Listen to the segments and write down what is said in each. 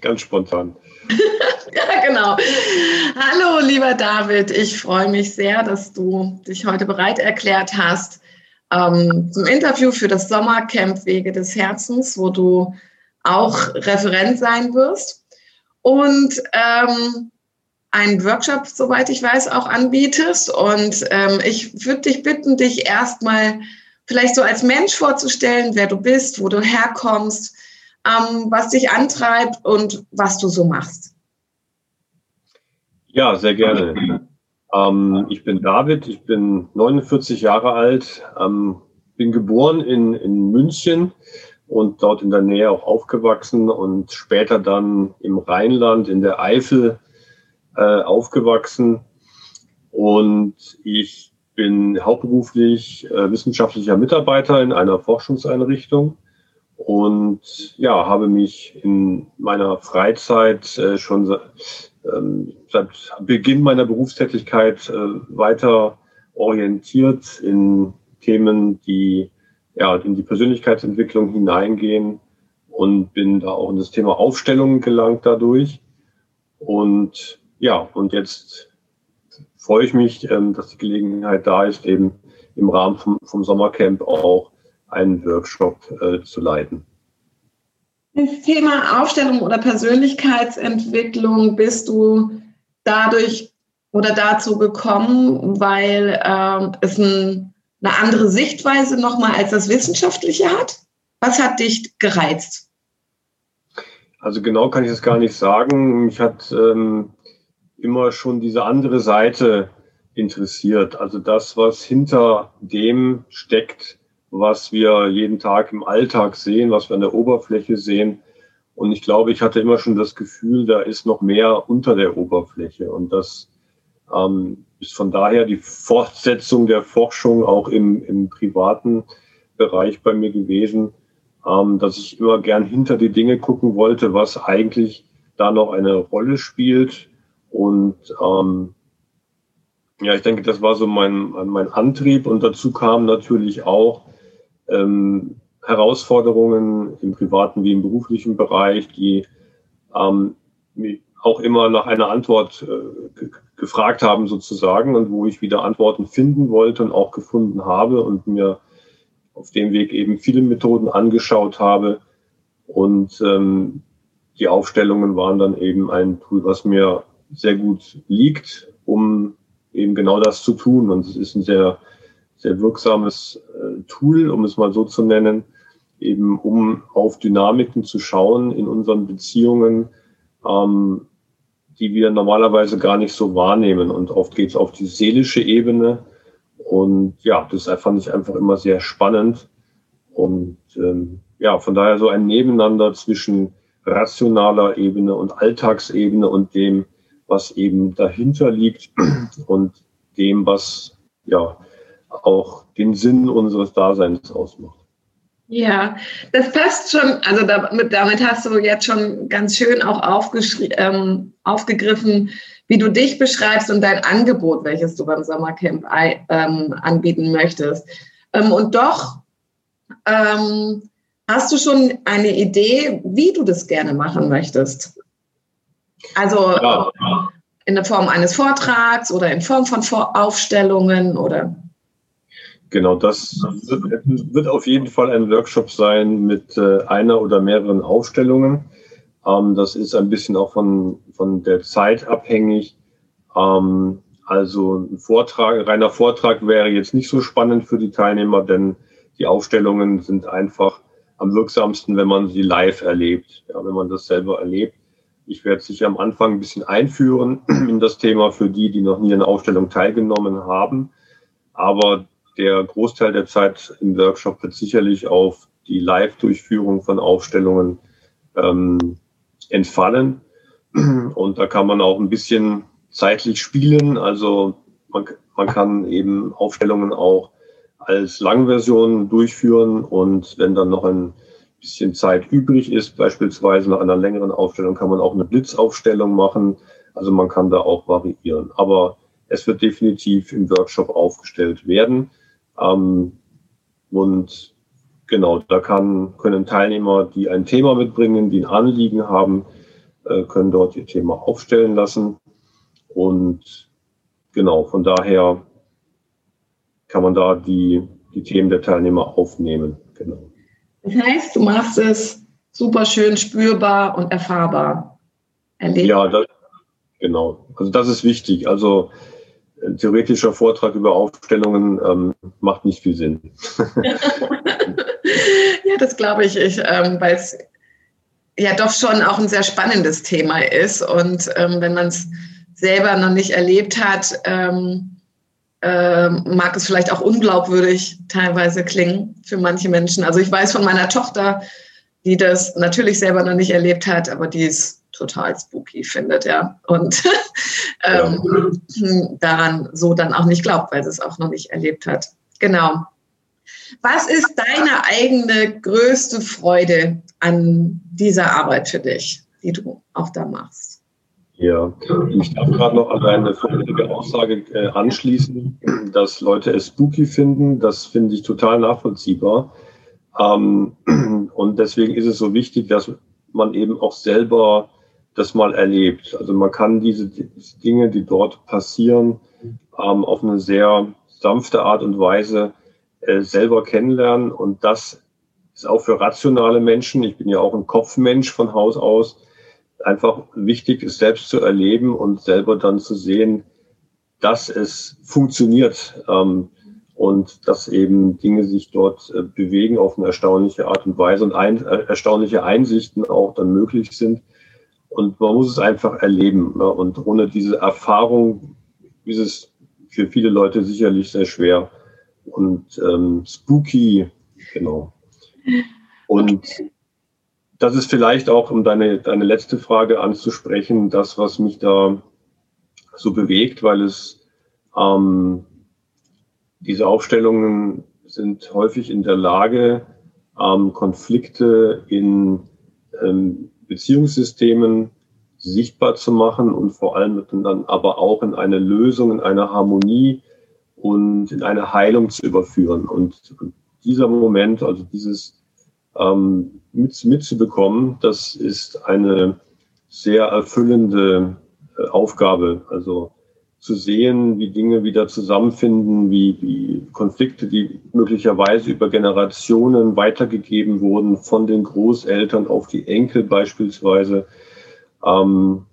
ganz spontan. ja, genau. Hallo, lieber David. Ich freue mich sehr, dass du dich heute bereit erklärt hast ähm, zum Interview für das Sommercamp Wege des Herzens, wo du auch Referent sein wirst. Und ähm, einen Workshop, soweit ich weiß, auch anbietest. Und ähm, ich würde dich bitten, dich erstmal vielleicht so als Mensch vorzustellen, wer du bist, wo du herkommst, was dich antreibt und was du so machst. Ja, sehr gerne. Ähm, ich bin David, ich bin 49 Jahre alt, ähm, bin geboren in, in München und dort in der Nähe auch aufgewachsen und später dann im Rheinland, in der Eifel äh, aufgewachsen. Und ich bin hauptberuflich äh, wissenschaftlicher Mitarbeiter in einer Forschungseinrichtung und ja, habe mich in meiner Freizeit äh, schon ähm, seit Beginn meiner Berufstätigkeit äh, weiter orientiert in Themen, die ja, in die Persönlichkeitsentwicklung hineingehen und bin da auch in das Thema Aufstellung gelangt dadurch. Und ja, und jetzt freue ich mich, ähm, dass die Gelegenheit da ist, eben im Rahmen vom, vom Sommercamp auch einen Workshop äh, zu leiten. Das Thema Aufstellung oder Persönlichkeitsentwicklung bist du dadurch oder dazu gekommen, weil ähm, es ein, eine andere Sichtweise nochmal als das Wissenschaftliche hat? Was hat dich gereizt? Also genau kann ich es gar nicht sagen. Mich hat ähm, immer schon diese andere Seite interessiert. Also das, was hinter dem steckt, was wir jeden Tag im Alltag sehen, was wir an der Oberfläche sehen. Und ich glaube, ich hatte immer schon das Gefühl, da ist noch mehr unter der Oberfläche. Und das ähm, ist von daher die Fortsetzung der Forschung auch im, im privaten Bereich bei mir gewesen, ähm, dass ich immer gern hinter die Dinge gucken wollte, was eigentlich da noch eine Rolle spielt und ähm, ja, ich denke, das war so mein, mein Antrieb. Und dazu kamen natürlich auch ähm, Herausforderungen im privaten wie im beruflichen Bereich, die ähm, auch immer nach einer Antwort äh, gefragt haben sozusagen und wo ich wieder Antworten finden wollte und auch gefunden habe und mir auf dem Weg eben viele Methoden angeschaut habe. Und ähm, die Aufstellungen waren dann eben ein Tool, was mir sehr gut liegt, um eben genau das zu tun. Und es ist ein sehr, sehr wirksames äh, Tool, um es mal so zu nennen, eben um auf Dynamiken zu schauen in unseren Beziehungen, ähm, die wir normalerweise gar nicht so wahrnehmen. Und oft geht es auf die seelische Ebene. Und ja, das fand ich einfach immer sehr spannend. Und ähm, ja, von daher so ein Nebeneinander zwischen rationaler Ebene und Alltagsebene und dem, was eben dahinter liegt und dem, was ja auch den Sinn unseres Daseins ausmacht. Ja, das passt schon. Also damit, damit hast du jetzt schon ganz schön auch ähm, aufgegriffen, wie du dich beschreibst und dein Angebot, welches du beim Sommercamp ähm, anbieten möchtest. Ähm, und doch ähm, hast du schon eine Idee, wie du das gerne machen möchtest. Also ja. in der Form eines Vortrags oder in Form von Aufstellungen oder? Genau, das wird auf jeden Fall ein Workshop sein mit äh, einer oder mehreren Aufstellungen. Ähm, das ist ein bisschen auch von, von der Zeit abhängig. Ähm, also ein Vortrag, reiner Vortrag wäre jetzt nicht so spannend für die Teilnehmer, denn die Aufstellungen sind einfach am wirksamsten, wenn man sie live erlebt, ja, wenn man das selber erlebt. Ich werde sicher am Anfang ein bisschen einführen in das Thema für die, die noch nie an Aufstellung teilgenommen haben. Aber der Großteil der Zeit im Workshop wird sicherlich auf die Live-Durchführung von Aufstellungen ähm, entfallen. Und da kann man auch ein bisschen zeitlich spielen. Also man, man kann eben Aufstellungen auch als Langversion durchführen und wenn dann noch ein bisschen Zeit übrig ist, beispielsweise nach einer längeren Aufstellung, kann man auch eine Blitzaufstellung machen. Also man kann da auch variieren. Aber es wird definitiv im Workshop aufgestellt werden. Ähm, und genau, da kann, können Teilnehmer, die ein Thema mitbringen, die ein Anliegen haben, äh, können dort ihr Thema aufstellen lassen. Und genau, von daher kann man da die, die Themen der Teilnehmer aufnehmen. Genau. Das heißt, du machst es super schön spürbar und erfahrbar. Erlebt. Ja, das, genau. Also das ist wichtig. Also ein theoretischer Vortrag über Aufstellungen ähm, macht nicht viel Sinn. ja, das glaube ich, ich ähm, weil es ja doch schon auch ein sehr spannendes Thema ist. Und ähm, wenn man es selber noch nicht erlebt hat, äh, mag es vielleicht auch unglaubwürdig teilweise klingen für manche Menschen. Also ich weiß von meiner Tochter, die das natürlich selber noch nicht erlebt hat, aber die es total spooky findet, ja. Und ähm, ja. daran so dann auch nicht glaubt, weil sie es auch noch nicht erlebt hat. Genau. Was ist deine eigene größte Freude an dieser Arbeit für dich, die du auch da machst? Ja, ich darf gerade noch an deine vorherige Aussage äh, anschließen, dass Leute es spooky finden. Das finde ich total nachvollziehbar. Ähm, und deswegen ist es so wichtig, dass man eben auch selber das mal erlebt. Also man kann diese Dinge, die dort passieren, ähm, auf eine sehr sanfte Art und Weise äh, selber kennenlernen. Und das ist auch für rationale Menschen, ich bin ja auch ein Kopfmensch von Haus aus, einfach wichtig, es selbst zu erleben und selber dann zu sehen, dass es funktioniert ähm, und dass eben Dinge sich dort äh, bewegen auf eine erstaunliche Art und Weise und ein, äh, erstaunliche Einsichten auch dann möglich sind. Und man muss es einfach erleben. Und ohne diese Erfahrung ist es für viele Leute sicherlich sehr schwer, und ähm, spooky, genau. Und das ist vielleicht auch, um deine, deine letzte Frage anzusprechen, das, was mich da so bewegt, weil es ähm, diese Aufstellungen sind häufig in der Lage, ähm, Konflikte in ähm, Beziehungssystemen sichtbar zu machen und vor allem dann aber auch in eine Lösung, in eine Harmonie und in eine Heilung zu überführen. Und dieser Moment, also dieses ähm, mit, mitzubekommen, das ist eine sehr erfüllende äh, Aufgabe. Also zu sehen, wie Dinge wieder zusammenfinden, wie, wie Konflikte, die möglicherweise über Generationen weitergegeben wurden, von den Großeltern auf die Enkel beispielsweise, ähm,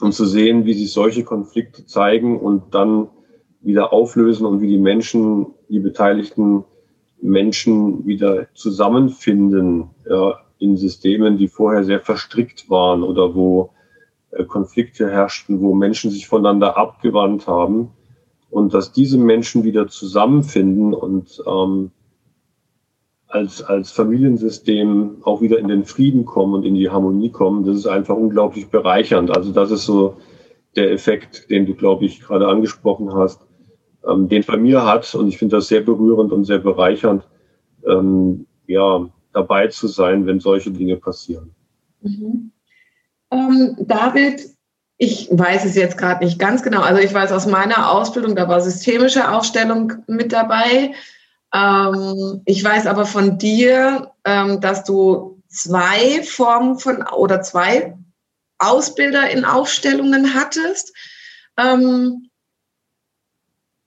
und zu sehen, wie sich solche Konflikte zeigen und dann wieder auflösen und wie die Menschen, die beteiligten Menschen wieder zusammenfinden ja, in Systemen, die vorher sehr verstrickt waren oder wo Konflikte herrschten, wo Menschen sich voneinander abgewandt haben und dass diese Menschen wieder zusammenfinden und ähm, als, als Familiensystem auch wieder in den Frieden kommen und in die Harmonie kommen, das ist einfach unglaublich bereichernd. Also das ist so der Effekt, den du, glaube ich, gerade angesprochen hast, ähm, den bei mir hat. Und ich finde das sehr berührend und sehr bereichernd, ähm, ja, dabei zu sein, wenn solche Dinge passieren. Mhm. Ähm, David, ich weiß es jetzt gerade nicht ganz genau. Also ich weiß aus meiner Ausbildung, da war systemische Aufstellung mit dabei. Ähm, ich weiß aber von dir, ähm, dass du zwei Formen von oder zwei Ausbilder in Aufstellungen hattest. Ähm,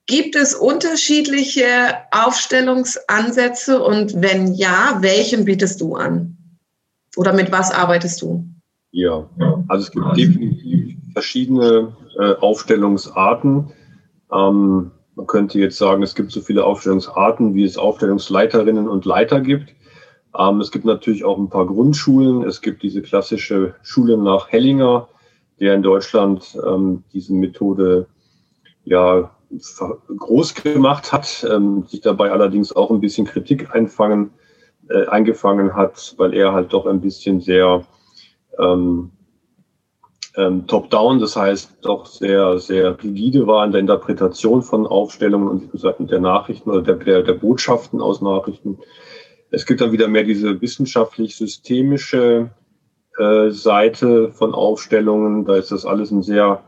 Gibt es unterschiedliche Aufstellungsansätze und wenn ja, welchen bietest du an? Oder mit was arbeitest du? Ja, also es gibt definitiv verschiedene äh, Aufstellungsarten. Ähm, man könnte jetzt sagen, es gibt so viele Aufstellungsarten, wie es Aufstellungsleiterinnen und Leiter gibt. Ähm, es gibt natürlich auch ein paar Grundschulen. Es gibt diese klassische Schule nach Hellinger, der in Deutschland ähm, diese Methode ja groß gemacht hat, ähm, sich dabei allerdings auch ein bisschen Kritik einfangen, äh, eingefangen hat, weil er halt doch ein bisschen sehr ähm, ähm, top-down, das heißt doch sehr, sehr rigide war in der Interpretation von Aufstellungen und der Nachrichten oder der, der, der Botschaften aus Nachrichten. Es gibt dann wieder mehr diese wissenschaftlich-systemische äh, Seite von Aufstellungen. Da ist das alles ein sehr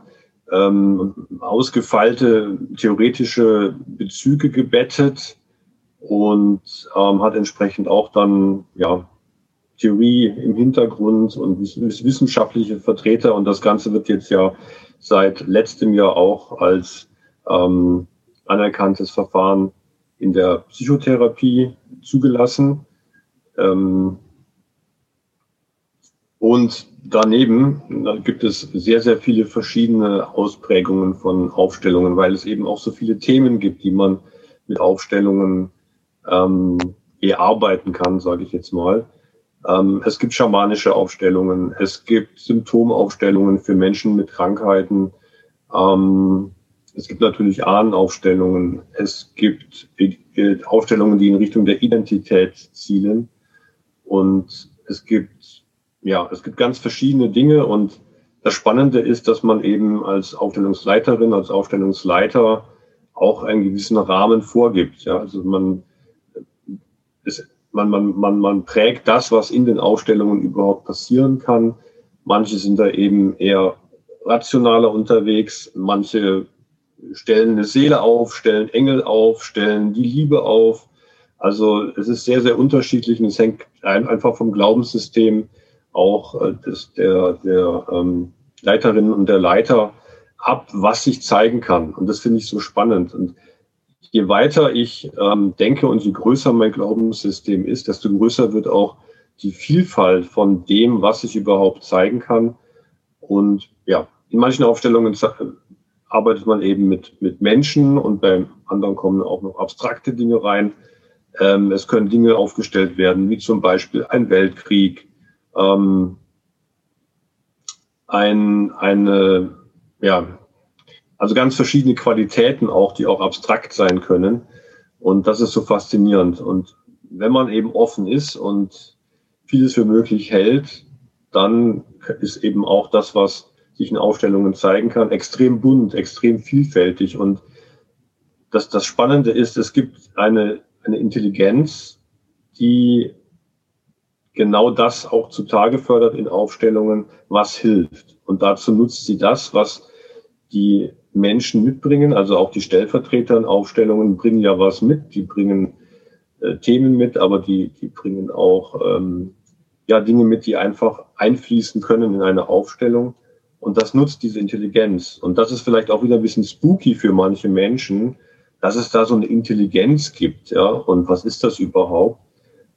ähm, ausgefeilte theoretische Bezüge gebettet und ähm, hat entsprechend auch dann ja Theorie im Hintergrund und wissenschaftliche Vertreter. Und das Ganze wird jetzt ja seit letztem Jahr auch als ähm, anerkanntes Verfahren in der Psychotherapie zugelassen. Ähm, und daneben gibt es sehr, sehr viele verschiedene Ausprägungen von Aufstellungen, weil es eben auch so viele Themen gibt, die man mit Aufstellungen ähm, erarbeiten kann, sage ich jetzt mal. Ähm, es gibt schamanische Aufstellungen, es gibt Symptomaufstellungen für Menschen mit Krankheiten. Ähm, es gibt natürlich Ahnenaufstellungen. Es gibt Aufstellungen, die in Richtung der Identität zielen. Und es gibt, ja, es gibt ganz verschiedene Dinge. Und das Spannende ist, dass man eben als Aufstellungsleiterin, als Aufstellungsleiter auch einen gewissen Rahmen vorgibt. Ja, also man, es, man, man, man, man prägt das, was in den Aufstellungen überhaupt passieren kann. Manche sind da eben eher rationaler unterwegs, manche stellen eine Seele auf, stellen Engel auf, stellen die Liebe auf. Also es ist sehr, sehr unterschiedlich und es hängt einfach vom Glaubenssystem auch äh, des, der, der ähm, Leiterinnen und der Leiter ab, was sich zeigen kann. Und das finde ich so spannend. Und je weiter ich ähm, denke und je größer mein Glaubenssystem ist, desto größer wird auch die Vielfalt von dem, was sich überhaupt zeigen kann. Und ja, in manchen Aufstellungen arbeitet man eben mit, mit Menschen und beim anderen kommen auch noch abstrakte Dinge rein. Ähm, es können Dinge aufgestellt werden, wie zum Beispiel ein Weltkrieg, ähm, ein, eine, ja, also ganz verschiedene Qualitäten auch, die auch abstrakt sein können. Und das ist so faszinierend. Und wenn man eben offen ist und vieles für möglich hält, dann ist eben auch das, was sich in Aufstellungen zeigen kann, extrem bunt, extrem vielfältig. Und das, das Spannende ist, es gibt eine, eine Intelligenz, die genau das auch zutage fördert in Aufstellungen, was hilft. Und dazu nutzt sie das, was die Menschen mitbringen, also auch die Stellvertreter in Aufstellungen bringen ja was mit, die bringen äh, Themen mit, aber die, die bringen auch ähm, ja Dinge mit, die einfach einfließen können in eine Aufstellung. Und das nutzt diese Intelligenz. Und das ist vielleicht auch wieder ein bisschen spooky für manche Menschen, dass es da so eine Intelligenz gibt. Ja? Und was ist das überhaupt?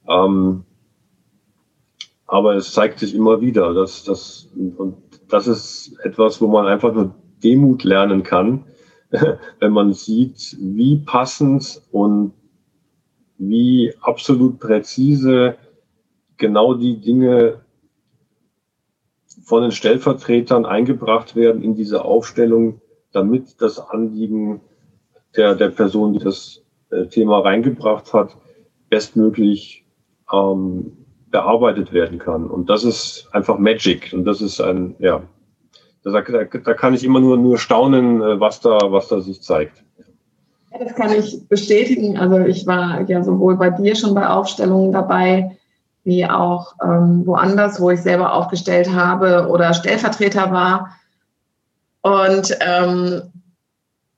Ähm, aber es zeigt sich immer wieder, dass das, und das ist etwas, wo man einfach nur Demut lernen kann, wenn man sieht, wie passend und wie absolut präzise genau die Dinge von den Stellvertretern eingebracht werden in diese Aufstellung, damit das Anliegen der, der Person, die das äh, Thema reingebracht hat, bestmöglich ähm, bearbeitet werden kann. Und das ist einfach Magic. Und das ist ein, ja, da, da, da kann ich immer nur, nur staunen, äh, was da, was da sich zeigt. Ja, das kann ich bestätigen. Also ich war ja sowohl bei dir schon bei Aufstellungen dabei, wie auch ähm, woanders, wo ich selber aufgestellt habe oder Stellvertreter war. Und ähm,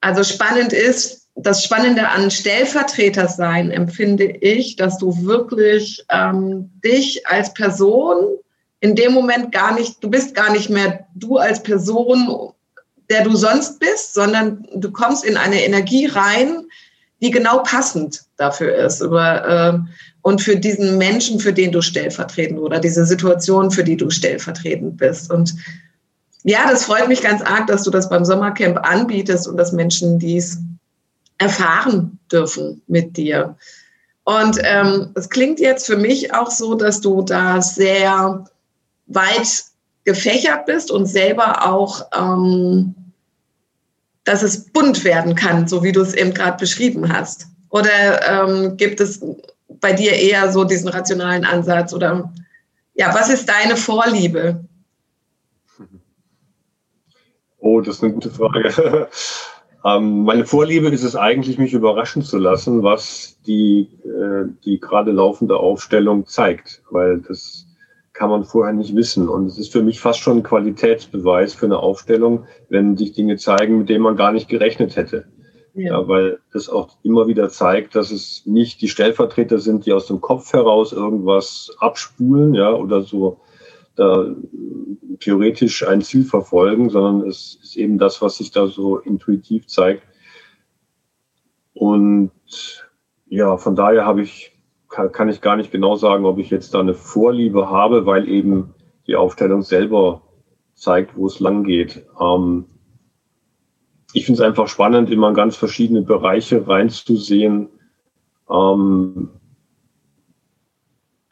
also spannend ist, das Spannende an Stellvertreter sein empfinde ich, dass du wirklich ähm, dich als Person in dem Moment gar nicht, du bist gar nicht mehr du als Person, der du sonst bist, sondern du kommst in eine Energie rein, die genau passend dafür ist über, äh, und für diesen Menschen, für den du stellvertretend oder diese Situation, für die du stellvertretend bist. Und ja, das freut mich ganz arg, dass du das beim Sommercamp anbietest und dass Menschen dies erfahren dürfen mit dir. Und ähm, es klingt jetzt für mich auch so, dass du da sehr weit gefächert bist und selber auch, ähm, dass es bunt werden kann, so wie du es eben gerade beschrieben hast? Oder ähm, gibt es bei dir eher so diesen rationalen Ansatz? Oder ja, was ist deine Vorliebe? Oh, das ist eine gute Frage. ähm, meine Vorliebe ist es eigentlich, mich überraschen zu lassen, was die, äh, die gerade laufende Aufstellung zeigt, weil das kann man vorher nicht wissen. Und es ist für mich fast schon ein Qualitätsbeweis für eine Aufstellung, wenn sich Dinge zeigen, mit denen man gar nicht gerechnet hätte. Ja. ja. weil es auch immer wieder zeigt, dass es nicht die Stellvertreter sind, die aus dem Kopf heraus irgendwas abspulen, ja, oder so da theoretisch ein Ziel verfolgen, sondern es ist eben das, was sich da so intuitiv zeigt. Und ja, von daher habe ich, kann, kann ich gar nicht genau sagen, ob ich jetzt da eine Vorliebe habe, weil eben die Aufstellung selber zeigt, wo es lang geht. Ähm, ich finde es einfach spannend, immer in ganz verschiedene Bereiche reinzusehen. Ähm,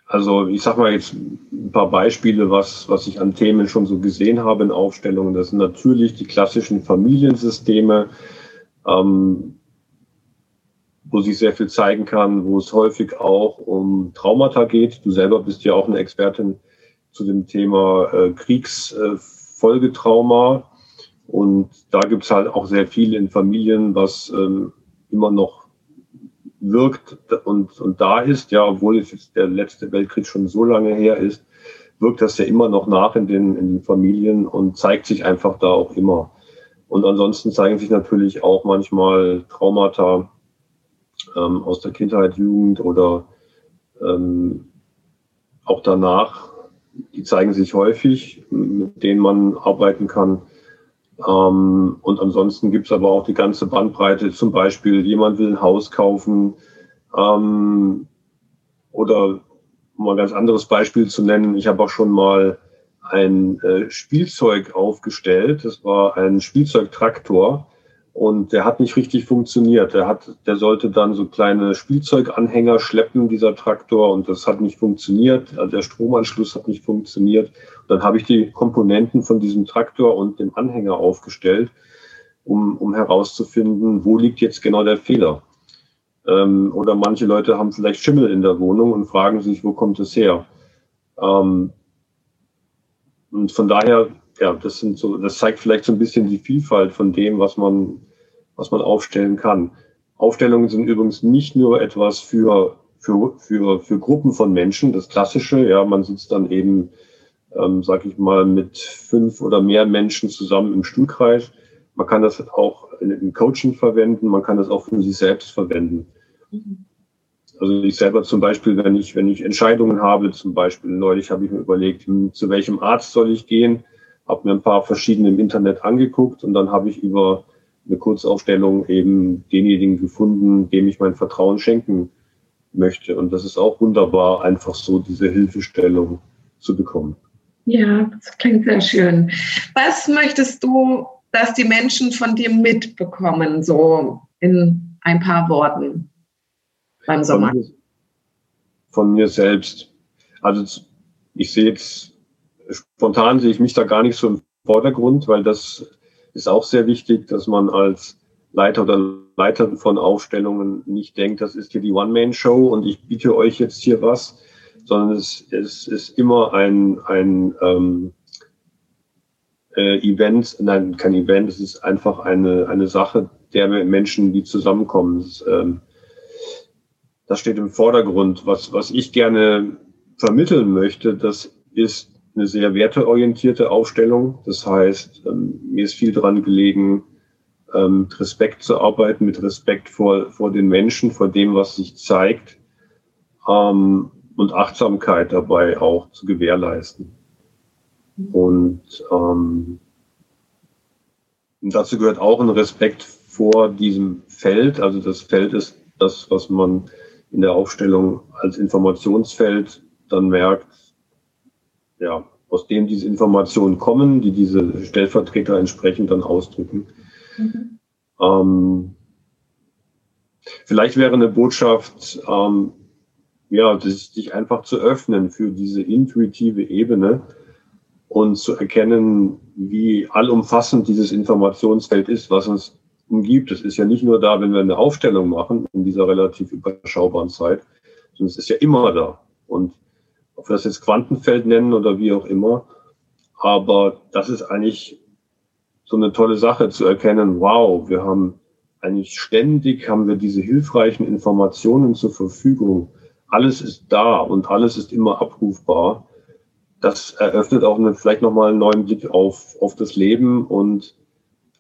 also ich sage mal jetzt ein paar Beispiele, was, was ich an Themen schon so gesehen habe in Aufstellungen. Das sind natürlich die klassischen Familiensysteme, ähm, wo sich sehr viel zeigen kann, wo es häufig auch um Traumata geht. Du selber bist ja auch eine Expertin zu dem Thema äh, Kriegsfolgetrauma. Äh, und da gibt es halt auch sehr viel in Familien, was ähm, immer noch wirkt und, und da ist, ja, obwohl es jetzt der letzte Weltkrieg schon so lange her ist, wirkt das ja immer noch nach in den, in den Familien und zeigt sich einfach da auch immer. Und ansonsten zeigen sich natürlich auch manchmal Traumata ähm, aus der Kindheit, Jugend oder ähm, auch danach. Die zeigen sich häufig, mit denen man arbeiten kann. Ähm, und ansonsten gibt es aber auch die ganze Bandbreite. Zum Beispiel, jemand will ein Haus kaufen ähm, oder um ein ganz anderes Beispiel zu nennen, ich habe auch schon mal ein äh, Spielzeug aufgestellt. Das war ein Spielzeugtraktor und der hat nicht richtig funktioniert. Der hat, der sollte dann so kleine Spielzeuganhänger schleppen, dieser Traktor, und das hat nicht funktioniert. Also der Stromanschluss hat nicht funktioniert. Und dann habe ich die Komponenten von diesem Traktor und dem Anhänger aufgestellt, um, um herauszufinden, wo liegt jetzt genau der Fehler. Ähm, oder manche Leute haben vielleicht Schimmel in der Wohnung und fragen sich, wo kommt es her? Ähm, und von daher ja, das sind so, das zeigt vielleicht so ein bisschen die Vielfalt von dem, was man was man aufstellen kann. Aufstellungen sind übrigens nicht nur etwas für, für, für, für Gruppen von Menschen, das Klassische, ja, man sitzt dann eben, ähm, sag ich mal, mit fünf oder mehr Menschen zusammen im Stuhlkreis. Man kann das auch im Coaching verwenden, man kann das auch für sich selbst verwenden. Also ich selber zum Beispiel, wenn ich, wenn ich Entscheidungen habe, zum Beispiel neulich habe ich mir überlegt, hm, zu welchem Arzt soll ich gehen, habe mir ein paar verschiedene im Internet angeguckt und dann habe ich über eine Kurzaufstellung eben denjenigen gefunden, dem ich mein Vertrauen schenken möchte. Und das ist auch wunderbar, einfach so diese Hilfestellung zu bekommen. Ja, das klingt sehr schön. Was möchtest du, dass die Menschen von dir mitbekommen, so in ein paar Worten beim Sommer? Von mir, von mir selbst. Also ich sehe jetzt, spontan sehe ich mich da gar nicht so im Vordergrund, weil das ist auch sehr wichtig, dass man als Leiter oder Leiterin von Aufstellungen nicht denkt, das ist hier die One-Man-Show und ich biete euch jetzt hier was, sondern es, es ist immer ein, ein ähm, äh, Event, nein, kein Event, es ist einfach eine, eine Sache der Menschen, die zusammenkommen. Das, ähm, das steht im Vordergrund. Was, was ich gerne vermitteln möchte, das ist eine sehr werteorientierte Aufstellung. Das heißt, ähm, mir ist viel daran gelegen, ähm, mit Respekt zu arbeiten, mit Respekt vor, vor den Menschen, vor dem, was sich zeigt ähm, und Achtsamkeit dabei auch zu gewährleisten. Und ähm, dazu gehört auch ein Respekt vor diesem Feld. Also das Feld ist das, was man in der Aufstellung als Informationsfeld dann merkt, ja, aus dem diese Informationen kommen, die diese Stellvertreter entsprechend dann ausdrücken. Mhm. Ähm, vielleicht wäre eine Botschaft, ähm, ja, sich einfach zu öffnen für diese intuitive Ebene und zu erkennen, wie allumfassend dieses Informationsfeld ist, was uns umgibt. Es ist ja nicht nur da, wenn wir eine Aufstellung machen in dieser relativ überschaubaren Zeit, sondern es ist ja immer da. Und ob wir das jetzt Quantenfeld nennen oder wie auch immer. Aber das ist eigentlich so eine tolle Sache zu erkennen, wow, wir haben eigentlich ständig haben wir diese hilfreichen Informationen zur Verfügung. Alles ist da und alles ist immer abrufbar. Das eröffnet auch eine, vielleicht nochmal einen neuen Blick auf, auf das Leben und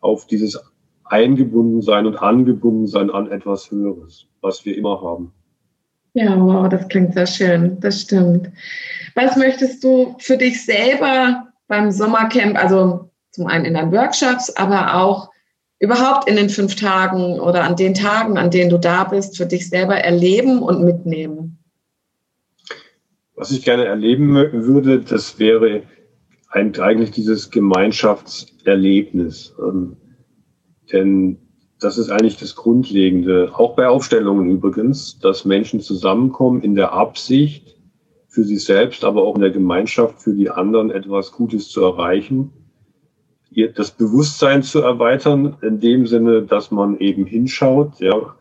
auf dieses eingebunden sein und angebunden sein an etwas Höheres, was wir immer haben. Ja, wow, das klingt sehr schön, das stimmt. Was möchtest du für dich selber beim Sommercamp, also zum einen in deinen Workshops, aber auch überhaupt in den fünf Tagen oder an den Tagen, an denen du da bist, für dich selber erleben und mitnehmen? Was ich gerne erleben würde, das wäre eigentlich dieses Gemeinschaftserlebnis. Ähm, denn das ist eigentlich das Grundlegende, auch bei Aufstellungen übrigens, dass Menschen zusammenkommen in der Absicht, für sich selbst, aber auch in der Gemeinschaft für die anderen etwas Gutes zu erreichen. Das Bewusstsein zu erweitern, in dem Sinne, dass man eben hinschaut, ja,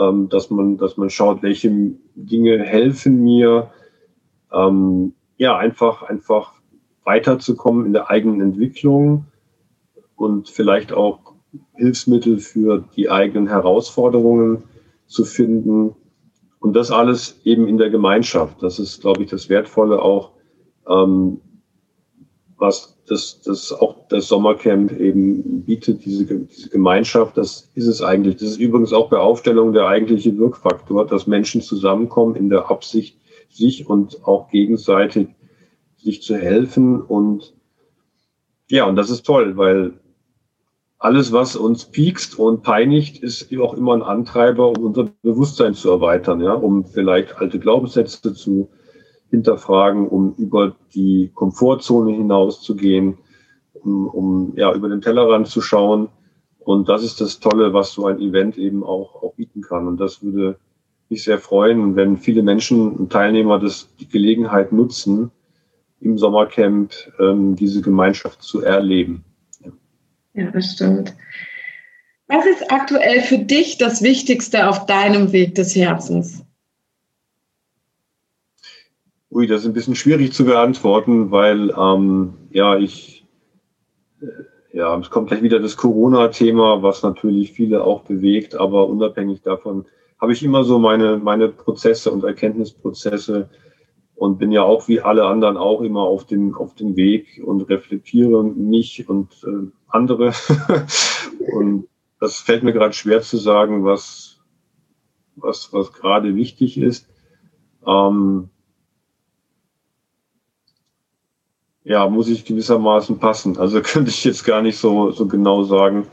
ähm, dass man, dass man schaut, welche Dinge helfen mir, ähm, ja, einfach, einfach weiterzukommen in der eigenen Entwicklung und vielleicht auch Hilfsmittel für die eigenen Herausforderungen zu finden. Und das alles eben in der Gemeinschaft. Das ist, glaube ich, das Wertvolle auch, ähm, was das, das auch das Sommercamp eben bietet, diese, diese Gemeinschaft. Das ist es eigentlich. Das ist übrigens auch bei Aufstellung der eigentliche Wirkfaktor, dass Menschen zusammenkommen in der Absicht, sich und auch gegenseitig sich zu helfen. Und ja, und das ist toll, weil alles, was uns piekst und peinigt, ist auch immer ein Antreiber, um unser Bewusstsein zu erweitern, ja, um vielleicht alte Glaubenssätze zu hinterfragen, um über die Komfortzone hinauszugehen, um, um ja über den Tellerrand zu schauen. Und das ist das Tolle, was so ein Event eben auch, auch bieten kann. Und das würde mich sehr freuen, wenn viele Menschen und Teilnehmer das die Gelegenheit nutzen, im Sommercamp ähm, diese Gemeinschaft zu erleben. Ja, das stimmt. Was ist aktuell für dich das Wichtigste auf deinem Weg des Herzens? Ui, das ist ein bisschen schwierig zu beantworten, weil ähm, ja, ich, äh, ja, es kommt gleich wieder das Corona-Thema, was natürlich viele auch bewegt, aber unabhängig davon habe ich immer so meine, meine Prozesse und Erkenntnisprozesse, und bin ja auch wie alle anderen auch immer auf dem, auf dem Weg und reflektiere mich und äh, andere. und das fällt mir gerade schwer zu sagen, was, was, was gerade wichtig ist. Ähm, ja, muss ich gewissermaßen passen. Also könnte ich jetzt gar nicht so, so genau sagen,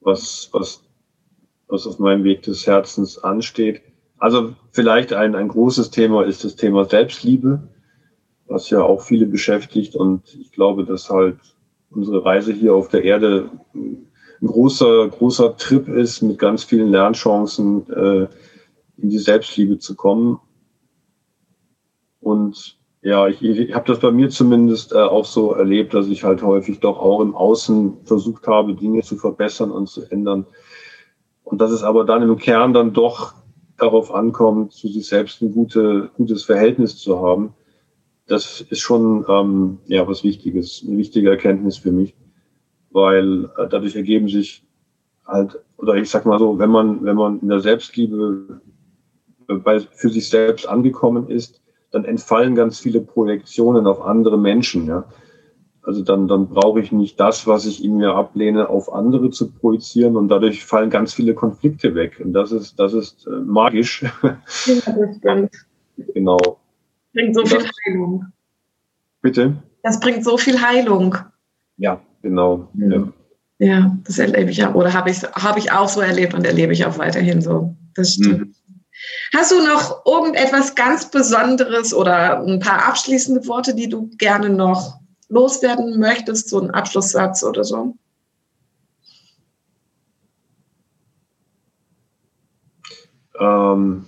was, was, was auf meinem Weg des Herzens ansteht. Also vielleicht ein, ein großes Thema ist das Thema Selbstliebe, was ja auch viele beschäftigt. Und ich glaube, dass halt unsere Reise hier auf der Erde ein großer, großer Trip ist, mit ganz vielen Lernchancen äh, in die Selbstliebe zu kommen. Und ja, ich, ich habe das bei mir zumindest äh, auch so erlebt, dass ich halt häufig doch auch im Außen versucht habe, Dinge zu verbessern und zu ändern. Und dass es aber dann im Kern dann doch darauf ankommt, zu sich selbst ein gute, gutes Verhältnis zu haben, das ist schon ähm, ja was Wichtiges, eine wichtige Erkenntnis für mich, weil äh, dadurch ergeben sich halt oder ich sag mal so, wenn man wenn man in der Selbstliebe äh, bei, für sich selbst angekommen ist, dann entfallen ganz viele Projektionen auf andere Menschen. Ja. Also dann, dann brauche ich nicht das, was ich in mir ablehne, auf andere zu projizieren und dadurch fallen ganz viele Konflikte weg. Und das ist, das ist äh, magisch. Ja, das stimmt. Genau. Bringt so viel Heilung. Bitte? Das bringt so viel Heilung. Ja, genau. Mhm. Ja. ja. das erlebe ich ja, oder habe ich, habe ich auch so erlebt und erlebe ich auch weiterhin so. Das stimmt. Mhm. Hast du noch irgendetwas ganz Besonderes oder ein paar abschließende Worte, die du gerne noch loswerden möchtest, so einen Abschlusssatz oder so? Ähm,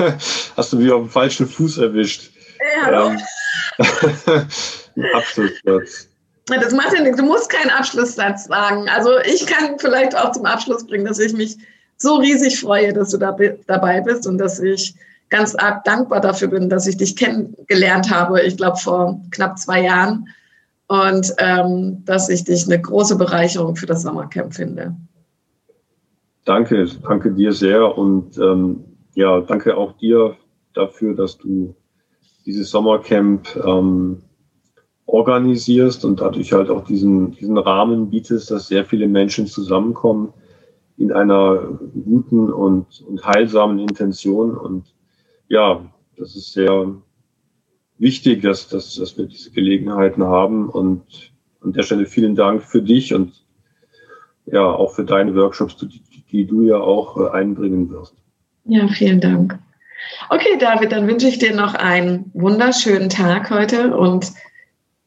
hast du mich auf dem falschen Fuß erwischt? Ja, ähm, Abschlusssatz. Das macht ja nichts. Du musst keinen Abschlusssatz sagen. Also ich kann vielleicht auch zum Abschluss bringen, dass ich mich so riesig freue, dass du da dabei bist und dass ich ganz arg dankbar dafür bin, dass ich dich kennengelernt habe. Ich glaube vor knapp zwei Jahren und ähm, dass ich dich eine große Bereicherung für das Sommercamp finde. Danke, danke dir sehr und ähm, ja, danke auch dir dafür, dass du dieses Sommercamp ähm, organisierst und dadurch halt auch diesen, diesen Rahmen bietest, dass sehr viele Menschen zusammenkommen. in einer guten und, und heilsamen Intention. Und ja, das ist sehr wichtig, dass, dass, dass wir diese Gelegenheiten haben. Und an der Stelle vielen Dank für dich und ja, auch für deine Workshops, die, die du ja auch äh, einbringen wirst. Ja, vielen Dank. Okay, David, dann wünsche ich dir noch einen wunderschönen Tag heute und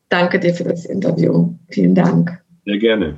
danke dir für das Interview. Vielen Dank. Sehr gerne.